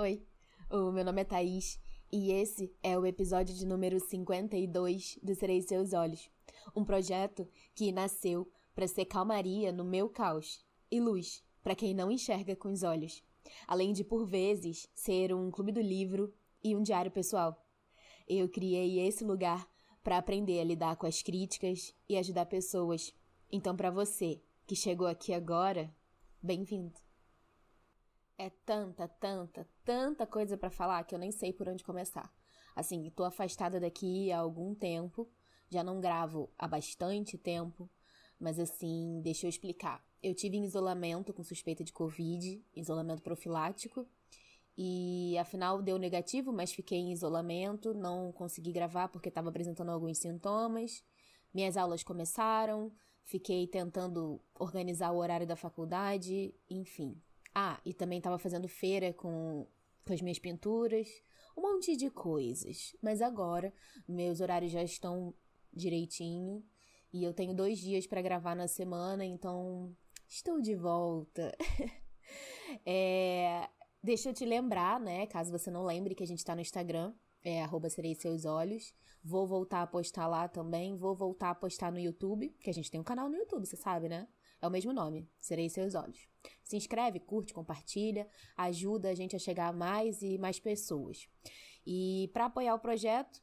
Oi, o meu nome é Thaís e esse é o episódio de número 52 do Serei Seus Olhos, um projeto que nasceu para ser calmaria no meu caos e luz para quem não enxerga com os olhos, além de, por vezes, ser um clube do livro e um diário pessoal. Eu criei esse lugar para aprender a lidar com as críticas e ajudar pessoas. Então, para você que chegou aqui agora, bem-vindo. É tanta, tanta, tanta coisa para falar que eu nem sei por onde começar. Assim, tô afastada daqui há algum tempo, já não gravo há bastante tempo, mas assim, deixa eu explicar. Eu tive em isolamento com suspeita de Covid, isolamento profilático, e afinal deu negativo, mas fiquei em isolamento, não consegui gravar porque estava apresentando alguns sintomas. Minhas aulas começaram, fiquei tentando organizar o horário da faculdade, enfim, ah, e também estava fazendo feira com, com as minhas pinturas, um monte de coisas. Mas agora meus horários já estão direitinho e eu tenho dois dias para gravar na semana, então estou de volta. é, deixa eu te lembrar, né? Caso você não lembre que a gente está no Instagram, é arroba serei seus olhos. Vou voltar a postar lá também. Vou voltar a postar no YouTube, que a gente tem um canal no YouTube, você sabe, né? É o mesmo nome, Serei Seus Olhos. Se inscreve, curte, compartilha, ajuda a gente a chegar a mais e mais pessoas. E para apoiar o projeto,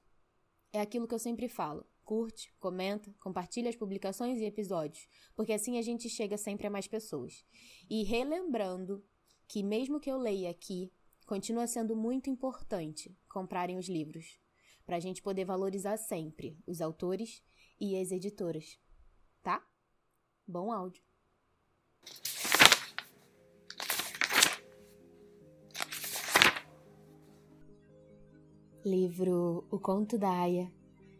é aquilo que eu sempre falo. Curte, comenta, compartilha as publicações e episódios, porque assim a gente chega sempre a mais pessoas. E relembrando que mesmo que eu leia aqui, continua sendo muito importante comprarem os livros, para a gente poder valorizar sempre os autores e as editoras? Bom áudio. Livro O Conto da Aya,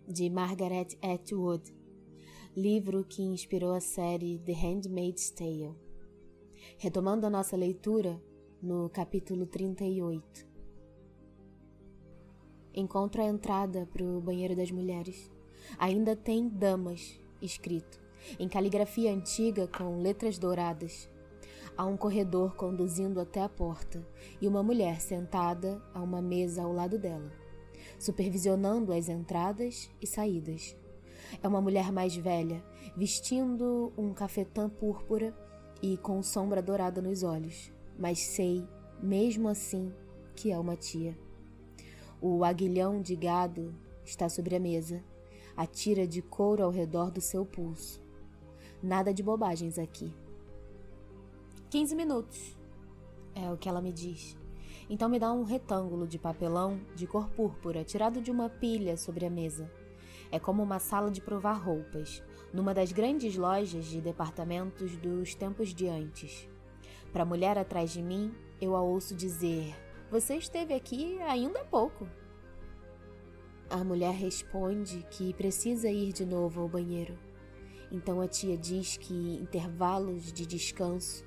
de Margaret Atwood. Livro que inspirou a série The Handmaid's Tale. Retomando a nossa leitura no capítulo 38. Encontro a entrada para o banheiro das mulheres. Ainda tem damas escrito, em caligrafia antiga com letras douradas. Há um corredor conduzindo até a porta e uma mulher sentada a uma mesa ao lado dela supervisionando as entradas e saídas. É uma mulher mais velha, vestindo um cafetã púrpura e com sombra dourada nos olhos, mas sei, mesmo assim, que é uma tia. O aguilhão de gado está sobre a mesa, a tira de couro ao redor do seu pulso. Nada de bobagens aqui. Quinze minutos, é o que ela me diz. Então me dá um retângulo de papelão de cor púrpura tirado de uma pilha sobre a mesa. É como uma sala de provar roupas, numa das grandes lojas de departamentos dos tempos de antes. Para a mulher atrás de mim, eu a ouço dizer: Você esteve aqui ainda há pouco. A mulher responde que precisa ir de novo ao banheiro. Então a tia diz que intervalos de descanso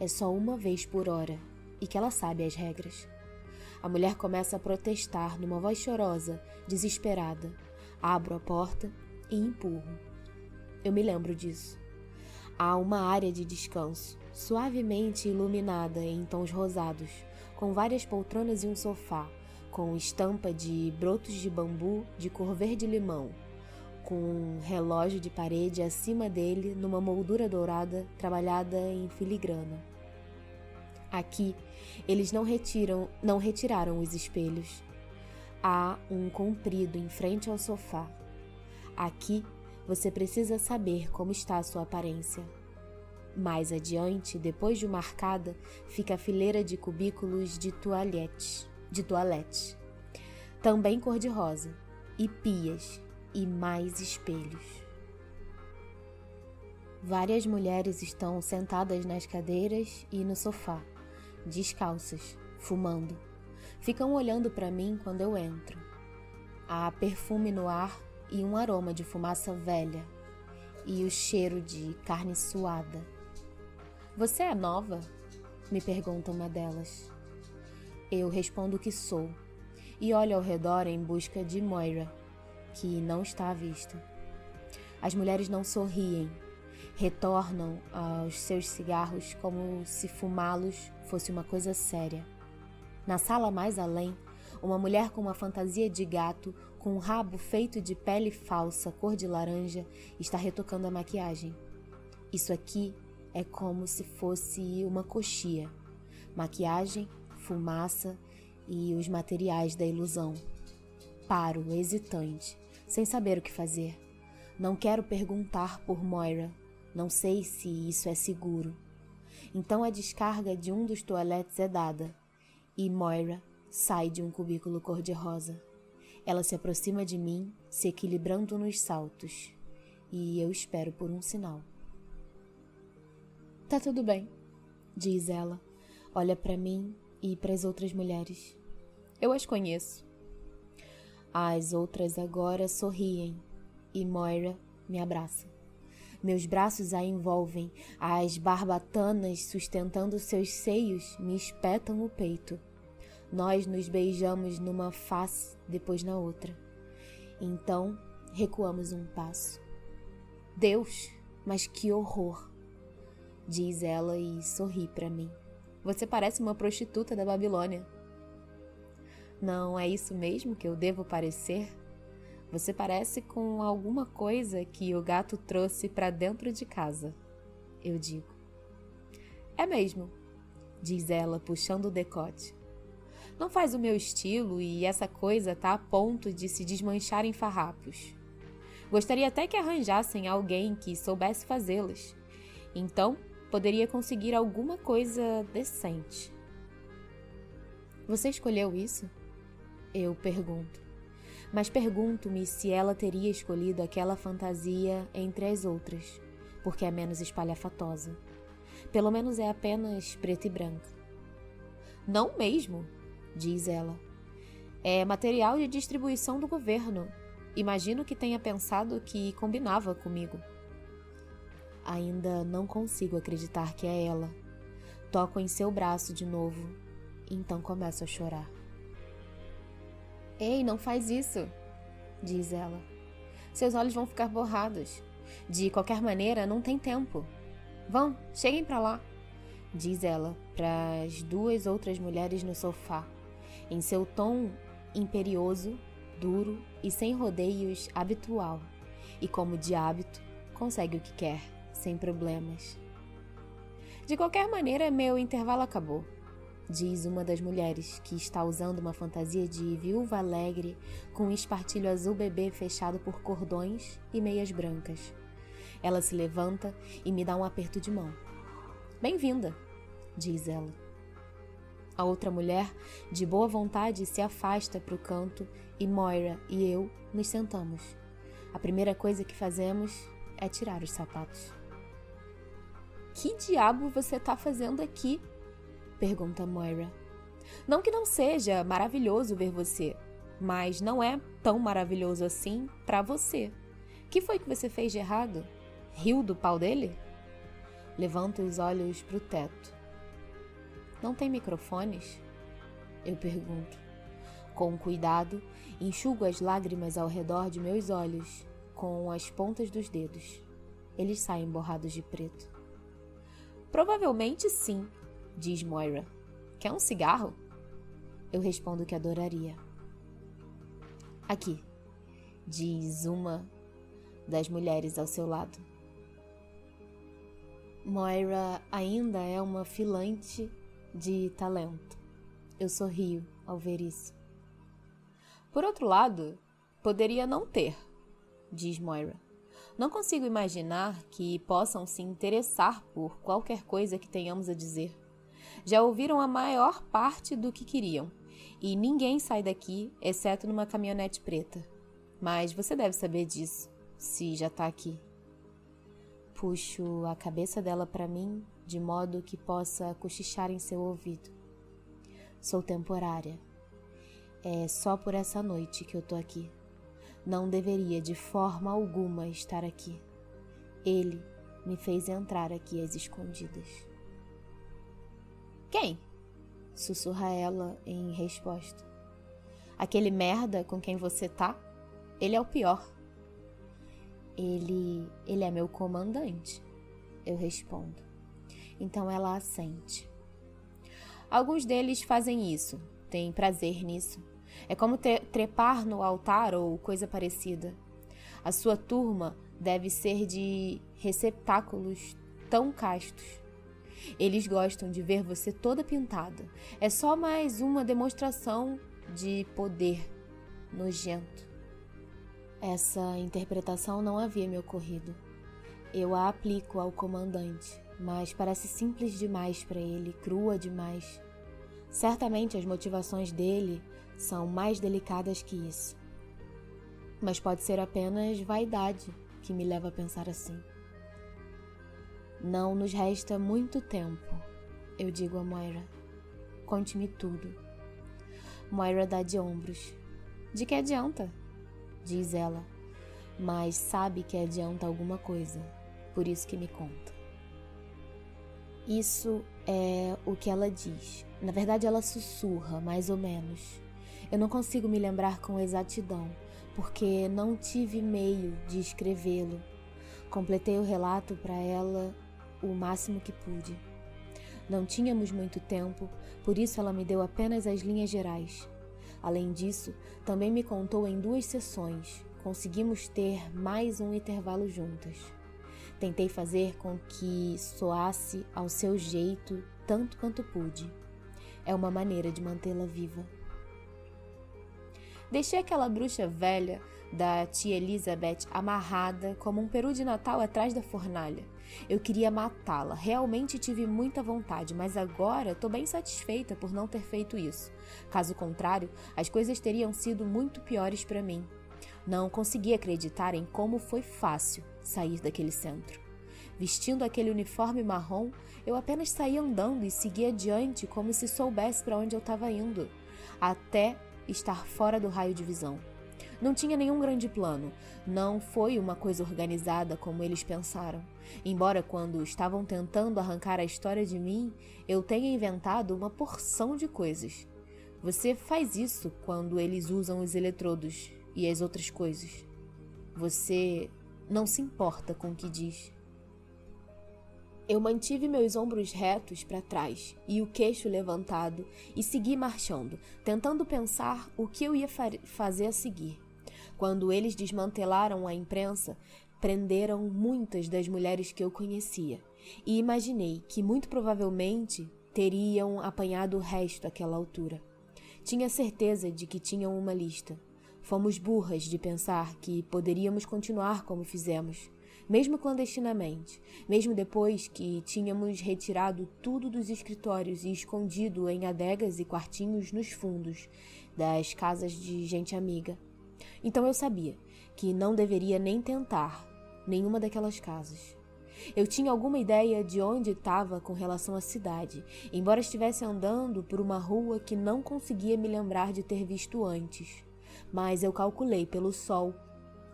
é só uma vez por hora e que ela sabe as regras. A mulher começa a protestar numa voz chorosa, desesperada. Abro a porta e empurro. Eu me lembro disso. Há uma área de descanso, suavemente iluminada em tons rosados, com várias poltronas e um sofá, com estampa de brotos de bambu de cor verde-limão, com um relógio de parede acima dele numa moldura dourada trabalhada em filigrana. Aqui, eles não retiram, não retiraram os espelhos. Há um comprido em frente ao sofá. Aqui, você precisa saber como está a sua aparência. Mais adiante, depois de uma arcada, fica a fileira de cubículos de toalete, de toalete, também cor-de-rosa, e pias e mais espelhos. Várias mulheres estão sentadas nas cadeiras e no sofá descalças, fumando. Ficam olhando para mim quando eu entro. Há perfume no ar e um aroma de fumaça velha e o cheiro de carne suada. Você é nova? me pergunta uma delas. Eu respondo que sou e olho ao redor em busca de Moira, que não está à vista. As mulheres não sorriem retornam aos seus cigarros como se fumá-los fosse uma coisa séria. Na sala mais além, uma mulher com uma fantasia de gato, com um rabo feito de pele falsa cor de laranja, está retocando a maquiagem. Isso aqui é como se fosse uma coxia. Maquiagem, fumaça e os materiais da ilusão. Paro, hesitante, sem saber o que fazer. Não quero perguntar por Moira. Não sei se isso é seguro. Então a descarga de um dos toaletes é dada e Moira sai de um cubículo cor-de-rosa. Ela se aproxima de mim, se equilibrando nos saltos, e eu espero por um sinal. Tá tudo bem, diz ela. Olha para mim e para as outras mulheres. Eu as conheço. As outras agora sorriem e Moira me abraça. Meus braços a envolvem, as barbatanas sustentando seus seios me espetam o peito. Nós nos beijamos numa face, depois na outra. Então recuamos um passo. Deus, mas que horror! Diz ela e sorri para mim. Você parece uma prostituta da Babilônia. Não é isso mesmo que eu devo parecer? Você parece com alguma coisa que o gato trouxe para dentro de casa. Eu digo. É mesmo, diz ela, puxando o decote. Não faz o meu estilo e essa coisa tá a ponto de se desmanchar em farrapos. Gostaria até que arranjassem alguém que soubesse fazê-las. Então, poderia conseguir alguma coisa decente. Você escolheu isso? Eu pergunto mas pergunto-me se ela teria escolhido aquela fantasia entre as outras, porque é menos espalhafatosa. Pelo menos é apenas preta e branca. Não mesmo, diz ela. É material de distribuição do governo. Imagino que tenha pensado que combinava comigo. Ainda não consigo acreditar que é ela. Toco em seu braço de novo, então começo a chorar. Ei, não faz isso, diz ela. Seus olhos vão ficar borrados. De qualquer maneira, não tem tempo. Vão, cheguem para lá, diz ela para as duas outras mulheres no sofá, em seu tom imperioso, duro e sem rodeios habitual. E como de hábito, consegue o que quer, sem problemas. De qualquer maneira, meu intervalo acabou diz uma das mulheres, que está usando uma fantasia de viúva alegre com um espartilho azul bebê fechado por cordões e meias brancas. Ela se levanta e me dá um aperto de mão. Bem-vinda, diz ela. A outra mulher, de boa vontade, se afasta para o canto e Moira e eu nos sentamos. A primeira coisa que fazemos é tirar os sapatos. Que diabo você está fazendo aqui? Pergunta Moira. Não que não seja maravilhoso ver você, mas não é tão maravilhoso assim para você. Que foi que você fez de errado? Riu do pau dele? Levanta os olhos para o teto. Não tem microfones? Eu pergunto. Com cuidado, enxugo as lágrimas ao redor de meus olhos com as pontas dos dedos. Eles saem borrados de preto. Provavelmente sim, diz Moira. Quer um cigarro? Eu respondo que adoraria. Aqui, diz uma das mulheres ao seu lado. Moira ainda é uma filante de talento. Eu sorrio ao ver isso. Por outro lado, poderia não ter, diz Moira. Não consigo imaginar que possam se interessar por qualquer coisa que tenhamos a dizer. Já ouviram a maior parte do que queriam. E ninguém sai daqui, exceto numa caminhonete preta. Mas você deve saber disso, se já tá aqui. Puxo a cabeça dela para mim, de modo que possa cochichar em seu ouvido. Sou temporária. É só por essa noite que eu tô aqui. Não deveria de forma alguma estar aqui. Ele me fez entrar aqui às escondidas. Quem? Sussurra ela em resposta. Aquele merda com quem você tá? Ele é o pior. Ele. ele é meu comandante. Eu respondo. Então ela assente. Alguns deles fazem isso, tem prazer nisso. É como trepar no altar ou coisa parecida. A sua turma deve ser de receptáculos tão castos. Eles gostam de ver você toda pintada. É só mais uma demonstração de poder nojento. Essa interpretação não havia me ocorrido. Eu a aplico ao comandante, mas parece simples demais para ele, crua demais. Certamente as motivações dele são mais delicadas que isso. Mas pode ser apenas vaidade que me leva a pensar assim. Não nos resta muito tempo, eu digo a Moira. Conte-me tudo. Moira dá de ombros. De que adianta? Diz ela, mas sabe que adianta alguma coisa, por isso que me conta. Isso é o que ela diz. Na verdade, ela sussurra, mais ou menos. Eu não consigo me lembrar com exatidão, porque não tive meio de escrevê-lo. Completei o relato para ela o máximo que pude. Não tínhamos muito tempo, por isso ela me deu apenas as linhas gerais. Além disso, também me contou em duas sessões. Conseguimos ter mais um intervalo juntas. Tentei fazer com que soasse ao seu jeito tanto quanto pude. É uma maneira de mantê-la viva. Deixei aquela bruxa velha da tia Elizabeth amarrada como um peru de Natal atrás da fornalha. Eu queria matá-la, realmente tive muita vontade, mas agora estou bem satisfeita por não ter feito isso. Caso contrário, as coisas teriam sido muito piores para mim. Não consegui acreditar em como foi fácil sair daquele centro. Vestindo aquele uniforme marrom, eu apenas saí andando e segui adiante como se soubesse para onde eu estava indo, até estar fora do raio de visão. Não tinha nenhum grande plano, não foi uma coisa organizada como eles pensaram. Embora, quando estavam tentando arrancar a história de mim, eu tenha inventado uma porção de coisas. Você faz isso quando eles usam os eletrodos e as outras coisas. Você não se importa com o que diz. Eu mantive meus ombros retos para trás e o queixo levantado e segui marchando, tentando pensar o que eu ia fazer a seguir. Quando eles desmantelaram a imprensa, prenderam muitas das mulheres que eu conhecia e imaginei que muito provavelmente teriam apanhado o resto àquela altura. Tinha certeza de que tinham uma lista. Fomos burras de pensar que poderíamos continuar como fizemos, mesmo clandestinamente, mesmo depois que tínhamos retirado tudo dos escritórios e escondido em adegas e quartinhos nos fundos das casas de gente amiga. Então eu sabia que não deveria nem tentar nenhuma daquelas casas. Eu tinha alguma ideia de onde estava com relação à cidade, embora estivesse andando por uma rua que não conseguia me lembrar de ter visto antes. Mas eu calculei pelo sol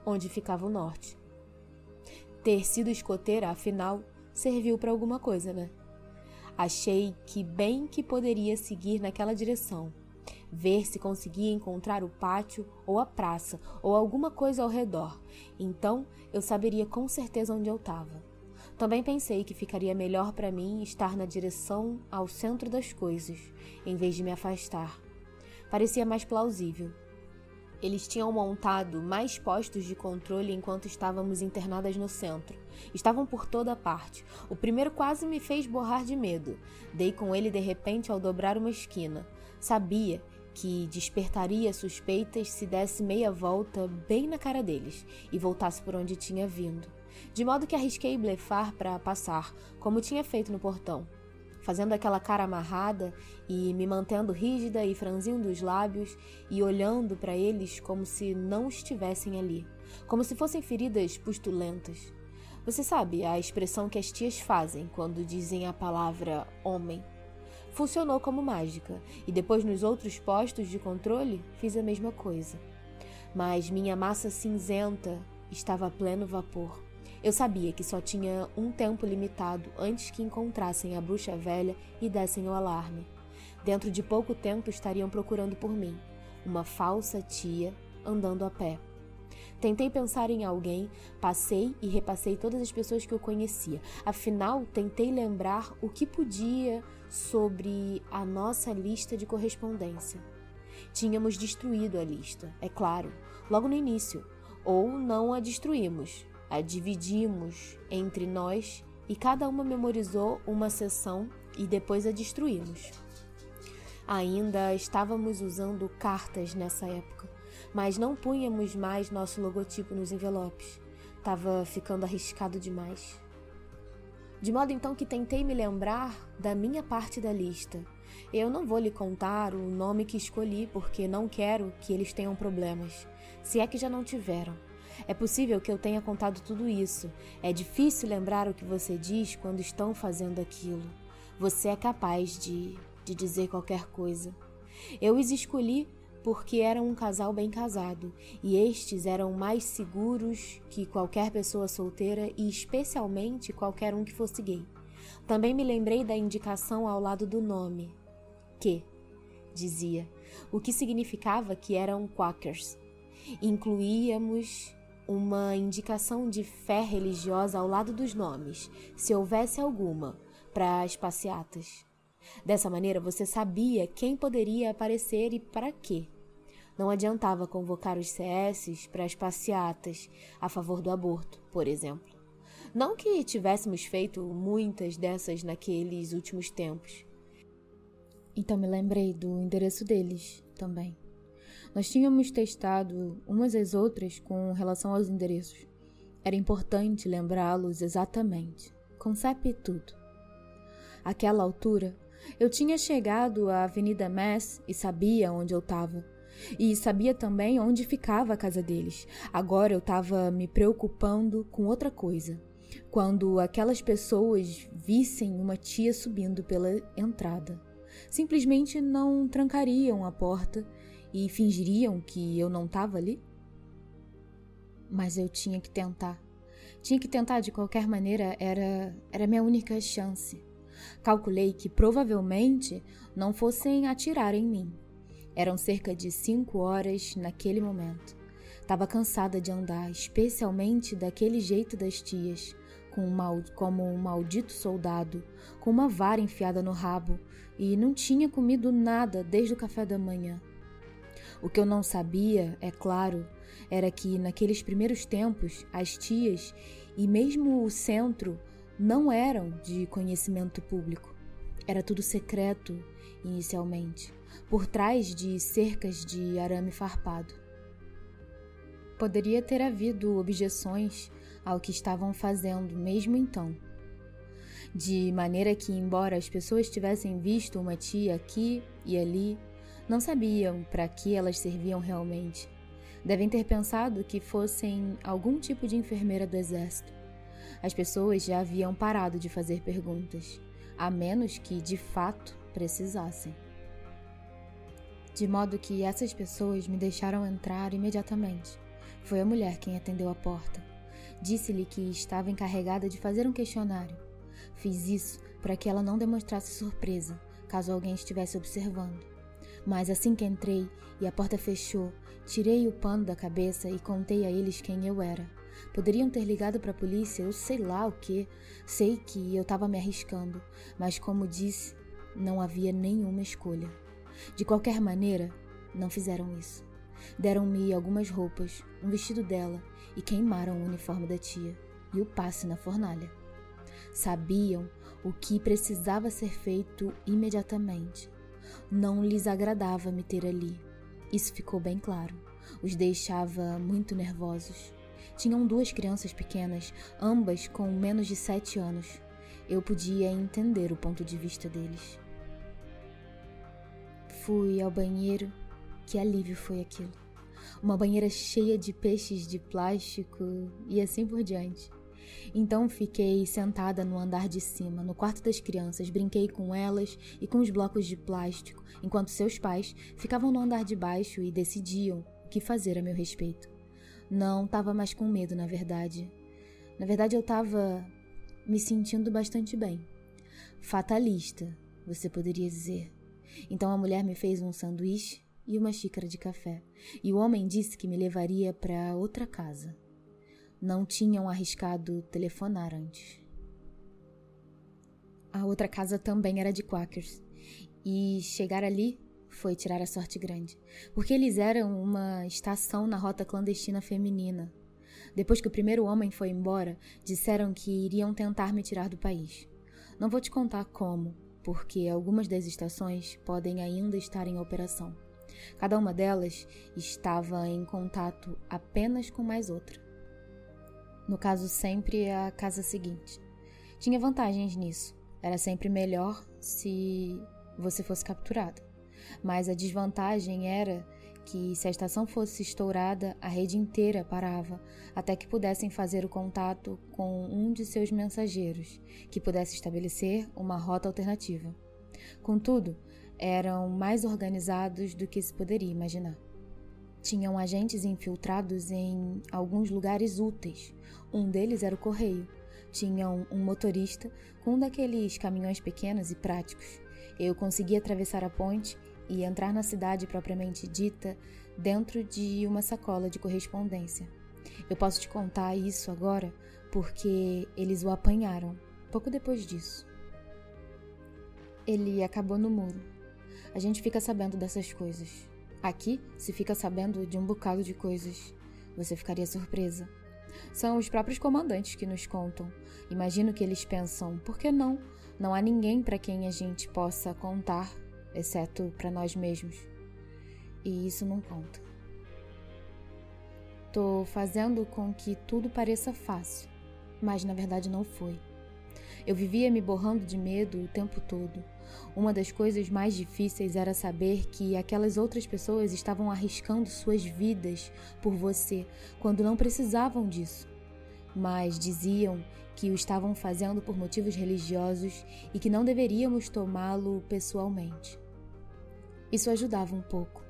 onde ficava o norte. Ter sido escoteira, afinal, serviu para alguma coisa, né? Achei que bem que poderia seguir naquela direção, ver se conseguia encontrar o pátio ou a praça ou alguma coisa ao redor. Então eu saberia com certeza onde eu estava. Também pensei que ficaria melhor para mim estar na direção ao centro das coisas, em vez de me afastar. Parecia mais plausível. Eles tinham montado mais postos de controle enquanto estávamos internadas no centro. Estavam por toda parte. O primeiro quase me fez borrar de medo. Dei com ele de repente ao dobrar uma esquina. Sabia que despertaria suspeitas se desse meia volta bem na cara deles e voltasse por onde tinha vindo. De modo que arrisquei blefar para passar, como tinha feito no portão, fazendo aquela cara amarrada e me mantendo rígida e franzindo os lábios e olhando para eles como se não estivessem ali, como se fossem feridas pustulentas. Você sabe a expressão que as tias fazem quando dizem a palavra homem funcionou como mágica, e depois nos outros postos de controle fiz a mesma coisa. Mas minha massa cinzenta estava a pleno vapor. Eu sabia que só tinha um tempo limitado antes que encontrassem a bruxa velha e dessem o alarme. Dentro de pouco tempo estariam procurando por mim, uma falsa tia andando a pé. Tentei pensar em alguém, passei e repassei todas as pessoas que eu conhecia. Afinal, tentei lembrar o que podia sobre a nossa lista de correspondência. Tínhamos destruído a lista, é claro, logo no início, ou não a destruímos, a dividimos entre nós e cada uma memorizou uma seção e depois a destruímos. Ainda estávamos usando cartas nessa época mas não punhamos mais nosso logotipo nos envelopes. Tava ficando arriscado demais. De modo então que tentei me lembrar da minha parte da lista. Eu não vou lhe contar o nome que escolhi porque não quero que eles tenham problemas, se é que já não tiveram. É possível que eu tenha contado tudo isso. É difícil lembrar o que você diz quando estão fazendo aquilo. Você é capaz de, de dizer qualquer coisa. Eu os escolhi porque eram um casal bem casado, e estes eram mais seguros que qualquer pessoa solteira e especialmente qualquer um que fosse gay. Também me lembrei da indicação ao lado do nome, que, dizia, o que significava que eram quakers. Incluíamos uma indicação de fé religiosa ao lado dos nomes, se houvesse alguma, para as passeatas. Dessa maneira você sabia quem poderia aparecer e para quê. Não adiantava convocar os CS para as passeatas a favor do aborto, por exemplo. Não que tivéssemos feito muitas dessas naqueles últimos tempos. Então me lembrei do endereço deles também. Nós tínhamos testado umas às outras com relação aos endereços. Era importante lembrá-los exatamente, com tudo. Àquela altura, eu tinha chegado à Avenida Mass e sabia onde eu estava. E sabia também onde ficava a casa deles. Agora eu estava me preocupando com outra coisa. Quando aquelas pessoas vissem uma tia subindo pela entrada, simplesmente não trancariam a porta e fingiriam que eu não estava ali? Mas eu tinha que tentar. Tinha que tentar de qualquer maneira, era era minha única chance. Calculei que provavelmente não fossem atirar em mim. Eram cerca de cinco horas naquele momento. Estava cansada de andar, especialmente daquele jeito das tias, com um como um maldito soldado, com uma vara enfiada no rabo, e não tinha comido nada desde o café da manhã. O que eu não sabia, é claro, era que naqueles primeiros tempos as tias e mesmo o centro não eram de conhecimento público. Era tudo secreto inicialmente, por trás de cercas de arame farpado. Poderia ter havido objeções ao que estavam fazendo, mesmo então. De maneira que, embora as pessoas tivessem visto uma tia aqui e ali, não sabiam para que elas serviam realmente. Devem ter pensado que fossem algum tipo de enfermeira do exército. As pessoas já haviam parado de fazer perguntas, a menos que, de fato, precisassem. De modo que essas pessoas me deixaram entrar imediatamente. Foi a mulher quem atendeu a porta. Disse-lhe que estava encarregada de fazer um questionário. Fiz isso para que ela não demonstrasse surpresa, caso alguém estivesse observando. Mas assim que entrei e a porta fechou, tirei o pano da cabeça e contei a eles quem eu era. Poderiam ter ligado para a polícia, ou sei lá o que. Sei que eu estava me arriscando, mas como disse, não havia nenhuma escolha. De qualquer maneira, não fizeram isso. Deram-me algumas roupas, um vestido dela e queimaram o uniforme da tia e o passe na fornalha. Sabiam o que precisava ser feito imediatamente. Não lhes agradava me ter ali. Isso ficou bem claro. Os deixava muito nervosos. Tinham duas crianças pequenas, ambas com menos de sete anos. Eu podia entender o ponto de vista deles. Fui ao banheiro. Que alívio foi aquilo. Uma banheira cheia de peixes de plástico e assim por diante. Então fiquei sentada no andar de cima, no quarto das crianças, brinquei com elas e com os blocos de plástico, enquanto seus pais ficavam no andar de baixo e decidiam o que fazer a meu respeito. Não estava mais com medo, na verdade. Na verdade, eu estava me sentindo bastante bem. Fatalista, você poderia dizer. Então a mulher me fez um sanduíche e uma xícara de café, e o homem disse que me levaria para outra casa. Não tinham arriscado telefonar antes. A outra casa também era de Quakers, e chegar ali foi tirar a sorte grande, porque eles eram uma estação na rota clandestina feminina. Depois que o primeiro homem foi embora, disseram que iriam tentar me tirar do país. Não vou te contar como, porque algumas das estações podem ainda estar em operação. Cada uma delas estava em contato apenas com mais outra. No caso, sempre a casa seguinte. Tinha vantagens nisso. Era sempre melhor se você fosse capturado. Mas a desvantagem era que, se a estação fosse estourada, a rede inteira parava até que pudessem fazer o contato com um de seus mensageiros, que pudesse estabelecer uma rota alternativa. Contudo, eram mais organizados do que se poderia imaginar. Tinham agentes infiltrados em alguns lugares úteis. Um deles era o correio. Tinham um motorista com um daqueles caminhões pequenos e práticos. Eu conseguia atravessar a ponte e entrar na cidade propriamente dita dentro de uma sacola de correspondência. Eu posso te contar isso agora porque eles o apanharam pouco depois disso. Ele acabou no muro a gente fica sabendo dessas coisas. Aqui se fica sabendo de um bocado de coisas. Você ficaria surpresa. São os próprios comandantes que nos contam. Imagino que eles pensam: por que não? Não há ninguém para quem a gente possa contar, exceto para nós mesmos. E isso não conta. Tô fazendo com que tudo pareça fácil, mas na verdade não foi. Eu vivia me borrando de medo o tempo todo. Uma das coisas mais difíceis era saber que aquelas outras pessoas estavam arriscando suas vidas por você quando não precisavam disso, mas diziam que o estavam fazendo por motivos religiosos e que não deveríamos tomá-lo pessoalmente. Isso ajudava um pouco.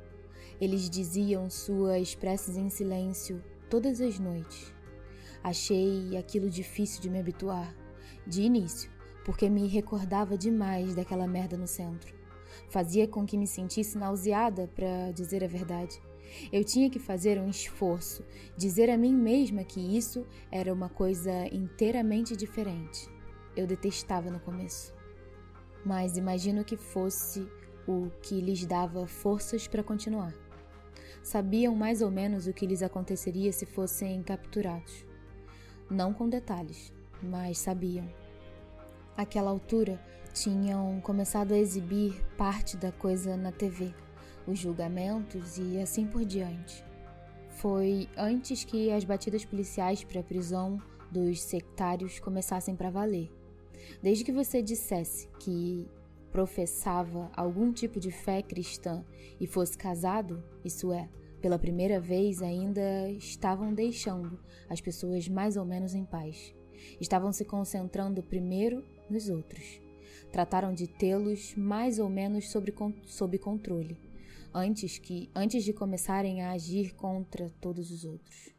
Eles diziam suas preces em silêncio todas as noites. Achei aquilo difícil de me habituar, de início, porque me recordava demais daquela merda no centro. Fazia com que me sentisse nauseada, para dizer a verdade. Eu tinha que fazer um esforço, dizer a mim mesma que isso era uma coisa inteiramente diferente. Eu detestava no começo. Mas imagino que fosse o que lhes dava forças para continuar. Sabiam mais ou menos o que lhes aconteceria se fossem capturados. Não com detalhes, mas sabiam. Àquela altura, tinham começado a exibir parte da coisa na TV, os julgamentos e assim por diante. Foi antes que as batidas policiais para a prisão dos sectários começassem para valer. Desde que você dissesse que professava algum tipo de fé cristã e fosse casado, isso é, pela primeira vez ainda estavam deixando as pessoas mais ou menos em paz. Estavam se concentrando primeiro nos outros. Trataram de tê-los mais ou menos sob, sob controle, antes, que, antes de começarem a agir contra todos os outros.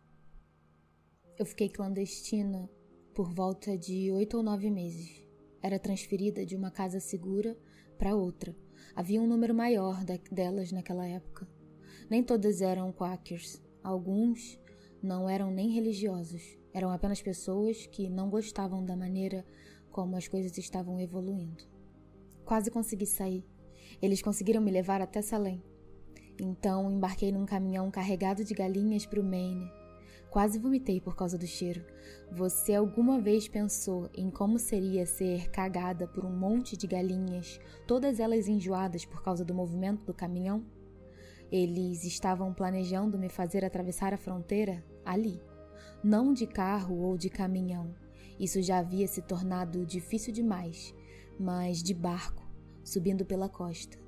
Eu fiquei clandestina por volta de oito ou nove meses. Era transferida de uma casa segura para outra. Havia um número maior delas naquela época. Nem todas eram quakers. Alguns não eram nem religiosos. Eram apenas pessoas que não gostavam da maneira como as coisas estavam evoluindo. Quase consegui sair. Eles conseguiram me levar até Salem. Então embarquei num caminhão carregado de galinhas para o Maine. Quase vomitei por causa do cheiro. Você alguma vez pensou em como seria ser cagada por um monte de galinhas, todas elas enjoadas por causa do movimento do caminhão? Eles estavam planejando me fazer atravessar a fronteira ali, não de carro ou de caminhão, isso já havia se tornado difícil demais, mas de barco, subindo pela costa.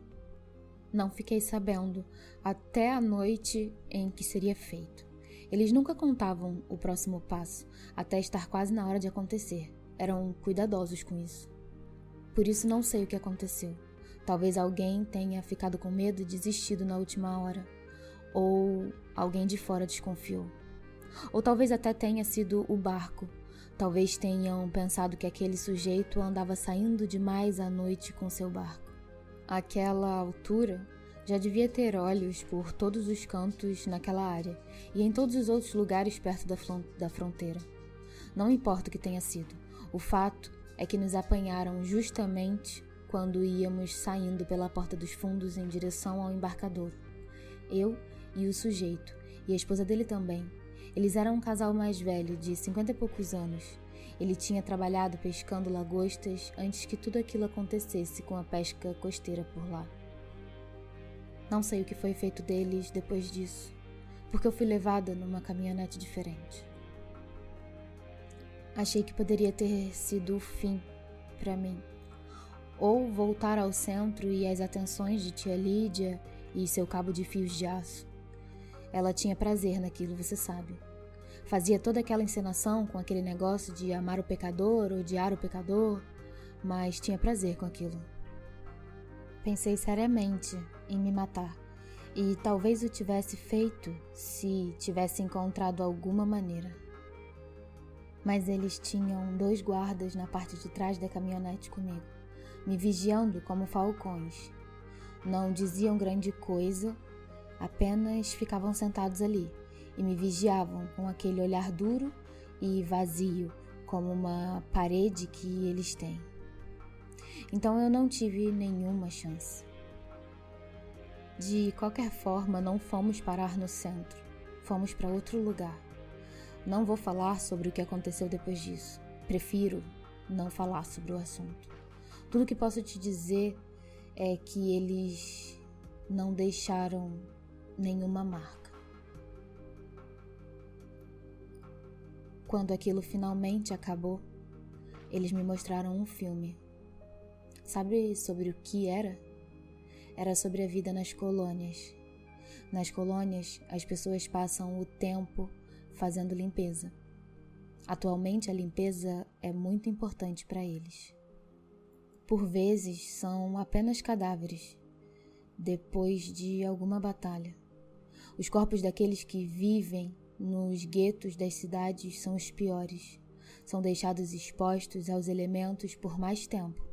Não fiquei sabendo até a noite em que seria feito. Eles nunca contavam o próximo passo, até estar quase na hora de acontecer. Eram cuidadosos com isso. Por isso não sei o que aconteceu. Talvez alguém tenha ficado com medo e desistido na última hora. Ou alguém de fora desconfiou. Ou talvez até tenha sido o barco Talvez tenham pensado que aquele sujeito andava saindo demais à noite com seu barco. Àquela altura, Já devia ter olhos por todos os cantos naquela área e em todos os outros lugares perto da, da fronteira. Não importa o que tenha sido, o fato é que nos apanharam justamente quando íamos saindo pela porta dos fundos em direção ao embarcador. Eu e o sujeito, e a esposa dele também. Eles eram um casal mais velho, de cinquenta e poucos anos. Ele tinha trabalhado pescando lagostas antes que tudo aquilo acontecesse com a pesca costeira por lá. Não sei o que foi feito deles depois disso, porque eu fui levada numa caminhonete diferente. Achei que poderia ter sido o fim para mim. Ou voltar ao centro e às atenções de tia Lídia e seu cabo de fios de aço. Ela tinha prazer naquilo, você sabe. Fazia toda aquela encenação com aquele negócio de amar o pecador, odiar o pecador, mas tinha prazer com aquilo. Pensei seriamente em me matar. E talvez o tivesse feito se tivesse encontrado alguma maneira. Mas eles tinham dois guardas na parte de trás da caminhonete comigo, me vigiando como falcões. Não diziam grande coisa, apenas ficavam sentados ali e me vigiavam com aquele olhar duro e vazio, como uma parede que eles têm. Então eu não tive nenhuma chance. De qualquer forma, não fomos parar no centro, fomos para outro lugar. Não vou falar sobre o que aconteceu depois disso. Prefiro não falar sobre o assunto. Tudo que posso te dizer é que eles não deixaram nenhuma marca. Quando aquilo finalmente acabou, eles me mostraram um filme. Sabe sobre o que era? era sobre a vida nas colônias. Nas colônias, as pessoas passam o tempo fazendo limpeza. Atualmente, a limpeza é muito importante para eles. Por vezes, são apenas cadáveres, depois de alguma batalha. Os corpos daqueles que vivem nos guetos das cidades são os piores. São deixados expostos aos elementos por mais tempo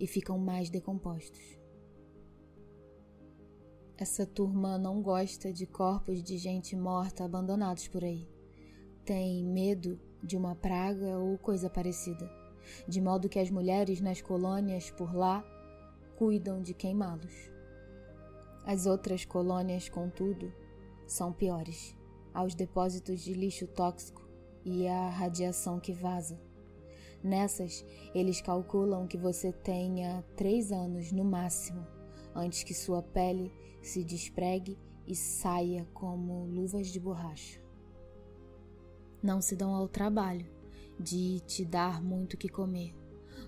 e ficam mais decompostos. Essa turma não gosta de corpos de gente morta abandonados por aí. Tem medo de uma praga ou coisa parecida, de modo que as mulheres nas colônias por lá cuidam de queimá-los. As outras colônias, contudo, são piores aos depósitos de lixo tóxico e à radiação que vaza. Nessas, eles calculam que você tenha três anos no máximo antes que sua pele se despregue e saia como luvas de borracha. Não se dão ao trabalho de te dar muito que comer,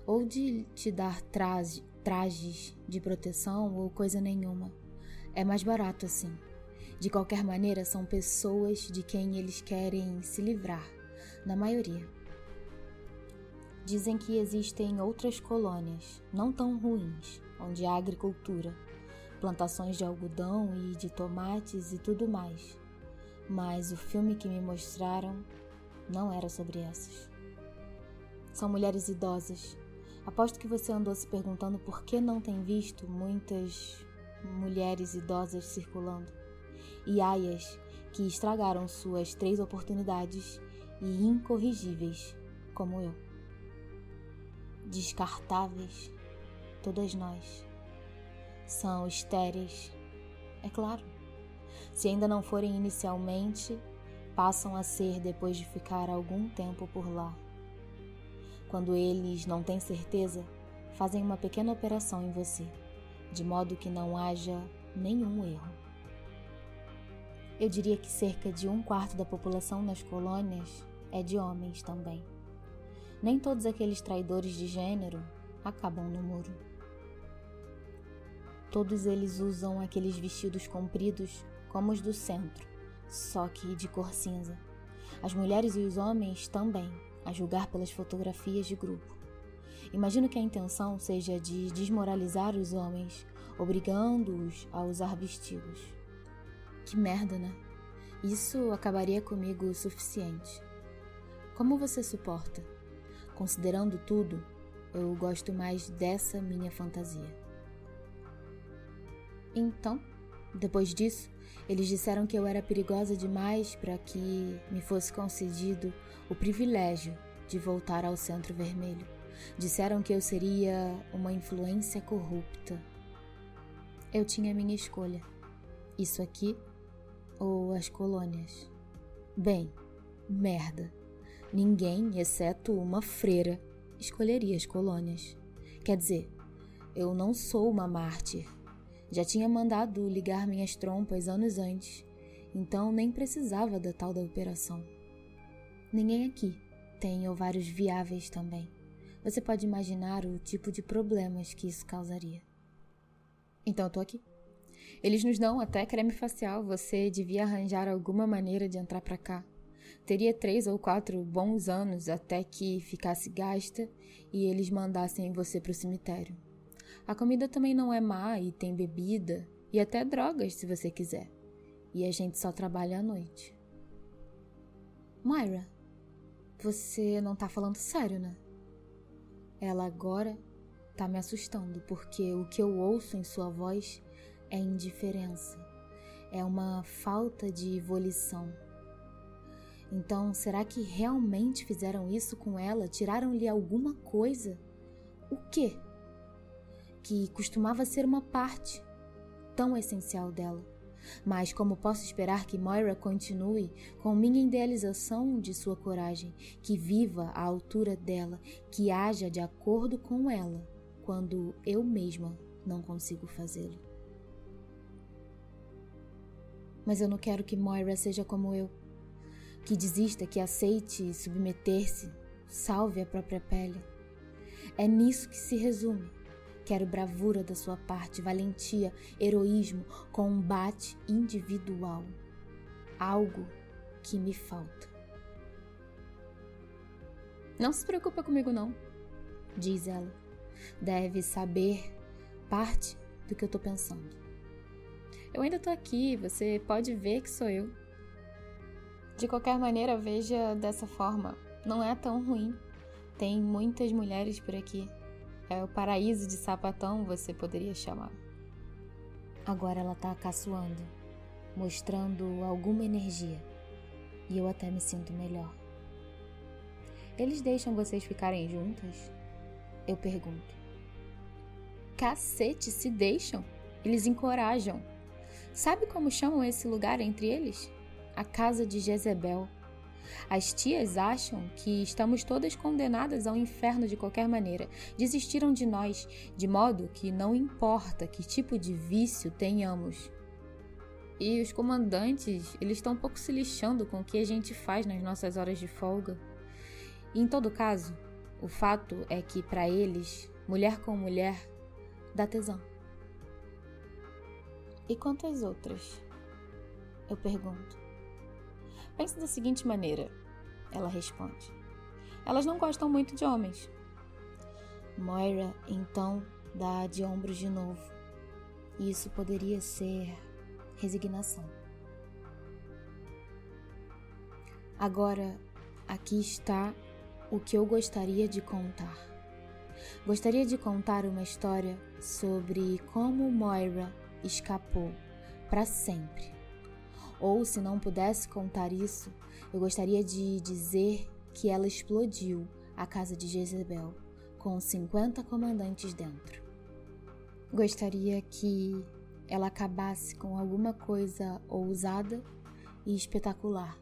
ou de te dar traje, trajes de proteção ou coisa nenhuma. É mais barato assim. De qualquer maneira, são pessoas de quem eles querem se livrar, na maioria. Dizem que existem outras colônias, não tão ruins, onde há agricultura, plantações de algodão e de tomates e tudo mais. Mas o filme que me mostraram não era sobre essas. São mulheres idosas. Aposto que você andou se perguntando por que não tem visto muitas mulheres idosas circulando. E aias que estragaram suas três oportunidades e incorrigíveis, como eu. Descartáveis, todas nós são estéreis. É claro. Se ainda não forem inicialmente, passam a ser depois de ficar algum tempo por lá. Quando eles não têm certeza, fazem uma pequena operação em você, de modo que não haja nenhum erro. Eu diria que cerca de um quarto da população nas colônias é de homens também. Nem todos aqueles traidores de gênero acabam no muro. Todos eles usam aqueles vestidos compridos como os do centro, só que de cor cinza. As mulheres e os homens também, a julgar pelas fotografias de grupo. Imagino que a intenção seja de desmoralizar os homens, obrigando-os a usar vestidos. Que merda, né? Isso acabaria comigo o suficiente. Como você suporta? Considerando tudo, eu gosto mais dessa minha fantasia. Então, Depois disso, eles disseram que eu era perigosa demais para que me fosse concedido o privilégio de voltar ao Centro Vermelho. Disseram que eu seria uma influência corrupta. Eu tinha minha escolha. Isso aqui ou as colônias. Bem, merda. Ninguém, exceto uma freira, escolheria as colônias. Quer dizer, eu não sou uma mártir. Já tinha mandado ligar minhas trompas anos antes, então nem precisava da tal da operação. Ninguém aqui tem ovários viáveis também. Você pode imaginar o tipo de problemas que isso causaria. Então eu tô aqui. Eles nos dão até creme facial, você devia arranjar alguma maneira de entrar para cá. Teria três ou quatro bons anos até que ficasse gasta e eles mandassem você para o cemitério. A comida também não é má e tem bebida e até drogas se você quiser. E a gente só trabalha à noite. Myra, você não tá falando sério, né? Ela agora tá me assustando porque o que eu ouço em sua voz é indiferença, é uma falta de volição. Então, será que realmente fizeram isso com ela? Tiraram-lhe alguma coisa? O quê? Que costumava ser uma parte tão essencial dela. Mas como posso esperar que Moira continue com minha idealização de sua coragem, que viva à altura dela, que haja de acordo com ela, quando eu mesma não consigo fazê-lo? Mas eu não quero que Moira seja como eu que desista, que aceite submeter-se, salve a própria pele. É nisso que se resume. Quero bravura da sua parte, valentia, heroísmo, combate individual. Algo que me falta. Não se preocupa comigo, não, diz ela. Deve saber parte do que eu tô pensando. Eu ainda tô aqui, você pode ver que sou eu. De qualquer maneira, veja dessa forma, não é tão ruim. Tem muitas mulheres por aqui. É o paraíso de sapatão, você poderia chamar. Agora ela tá caçoando, mostrando alguma energia. E eu até me sinto melhor. Eles deixam vocês ficarem juntas? Eu pergunto. Cacete, se deixam. Eles encorajam. Sabe como chamam esse lugar entre eles? A casa de Jezebel. As tias acham que estamos todas condenadas ao inferno de qualquer maneira. Desistiram de nós, de modo que não importa que tipo de vício tenhamos. E os comandantes, eles estão um pouco se lixando com o que a gente faz nas nossas horas de folga. E em todo caso, o fato é que para eles, mulher com mulher, dá tesão. E quantas outras? Eu pergunto. Pense da seguinte maneira: ela responde. Elas não gostam muito de homens. Moira então dá de ombros de novo. Isso poderia ser resignação. Agora, aqui está o que eu gostaria de contar. Gostaria de contar uma história sobre como Moira escapou para sempre ou se não pudesse contar isso, eu gostaria de dizer que ela explodiu a casa de Jezebel com 50 comandantes dentro. Gostaria que ela acabasse com alguma coisa ousada e espetacular,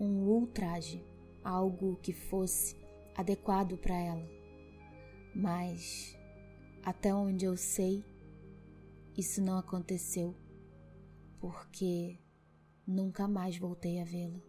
um ultraje, algo que fosse adequado para ela. Mas, até onde eu sei, isso não aconteceu, porque Nunca mais voltei a vê-lo.